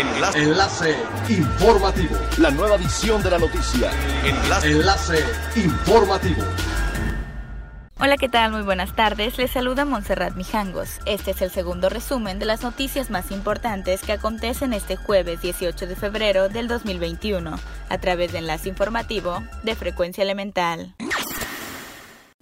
Enlace. Enlace informativo. La nueva edición de la noticia. Enlace. Enlace informativo. Hola, ¿qué tal? Muy buenas tardes. Les saluda Montserrat Mijangos. Este es el segundo resumen de las noticias más importantes que acontecen este jueves 18 de febrero del 2021 a través de Enlace Informativo de Frecuencia Elemental.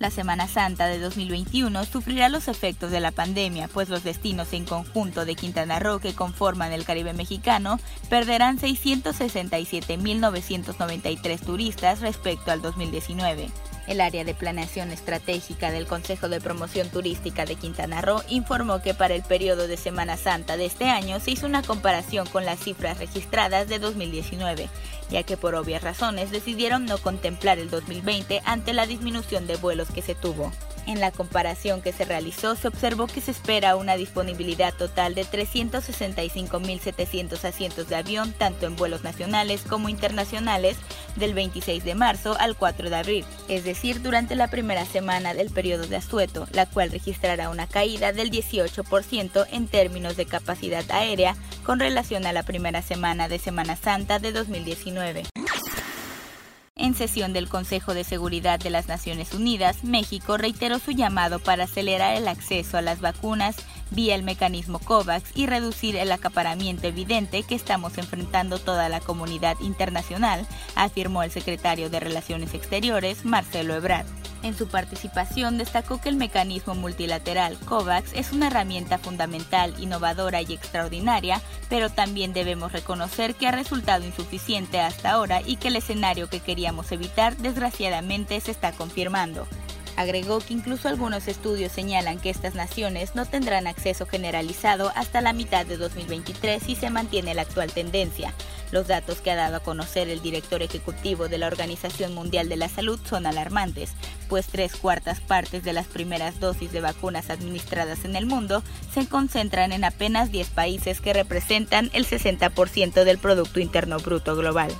La Semana Santa de 2021 sufrirá los efectos de la pandemia, pues los destinos en conjunto de Quintana Roo que conforman el Caribe mexicano perderán 667.993 turistas respecto al 2019. El área de planeación estratégica del Consejo de Promoción Turística de Quintana Roo informó que para el periodo de Semana Santa de este año se hizo una comparación con las cifras registradas de 2019, ya que por obvias razones decidieron no contemplar el 2020 ante la disminución de vuelos que se tuvo. En la comparación que se realizó se observó que se espera una disponibilidad total de 365.700 asientos de avión tanto en vuelos nacionales como internacionales del 26 de marzo al 4 de abril, es decir, durante la primera semana del periodo de asueto, la cual registrará una caída del 18% en términos de capacidad aérea con relación a la primera semana de Semana Santa de 2019. En sesión del Consejo de Seguridad de las Naciones Unidas, México reiteró su llamado para acelerar el acceso a las vacunas vía el mecanismo COVAX y reducir el acaparamiento evidente que estamos enfrentando toda la comunidad internacional, afirmó el secretario de Relaciones Exteriores, Marcelo Ebrard. En su participación destacó que el mecanismo multilateral COVAX es una herramienta fundamental, innovadora y extraordinaria, pero también debemos reconocer que ha resultado insuficiente hasta ahora y que el escenario que queríamos evitar desgraciadamente se está confirmando. Agregó que incluso algunos estudios señalan que estas naciones no tendrán acceso generalizado hasta la mitad de 2023 si se mantiene la actual tendencia. Los datos que ha dado a conocer el director ejecutivo de la Organización Mundial de la Salud son alarmantes, pues tres cuartas partes de las primeras dosis de vacunas administradas en el mundo se concentran en apenas 10 países que representan el 60% del Producto Interno Bruto global.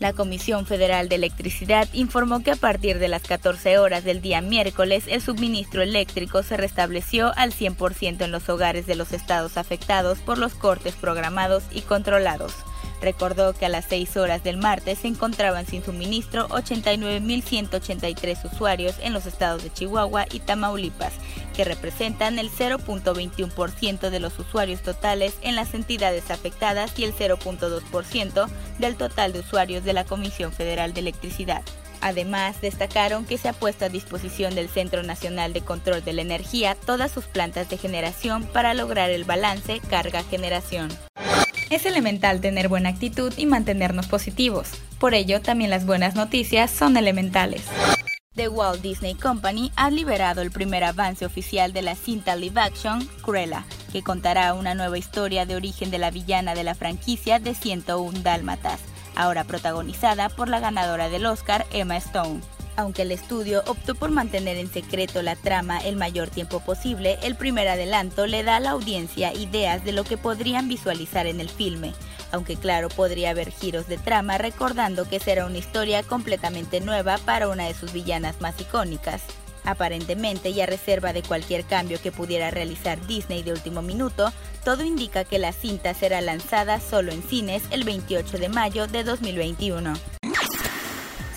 La Comisión Federal de Electricidad informó que a partir de las 14 horas del día miércoles el suministro eléctrico se restableció al 100% en los hogares de los estados afectados por los cortes programados y controlados. Recordó que a las 6 horas del martes se encontraban sin suministro 89.183 usuarios en los estados de Chihuahua y Tamaulipas, que representan el 0.21% de los usuarios totales en las entidades afectadas y el 0.2% del total de usuarios de la Comisión Federal de Electricidad. Además, destacaron que se ha puesto a disposición del Centro Nacional de Control de la Energía todas sus plantas de generación para lograr el balance carga-generación. Es elemental tener buena actitud y mantenernos positivos. Por ello, también las buenas noticias son elementales. The Walt Disney Company ha liberado el primer avance oficial de la cinta live action Cruella, que contará una nueva historia de origen de la villana de la franquicia de 101 Dálmatas, ahora protagonizada por la ganadora del Oscar Emma Stone. Aunque el estudio optó por mantener en secreto la trama el mayor tiempo posible, el primer adelanto le da a la audiencia ideas de lo que podrían visualizar en el filme, aunque claro podría haber giros de trama recordando que será una historia completamente nueva para una de sus villanas más icónicas. Aparentemente y a reserva de cualquier cambio que pudiera realizar Disney de último minuto, todo indica que la cinta será lanzada solo en cines el 28 de mayo de 2021.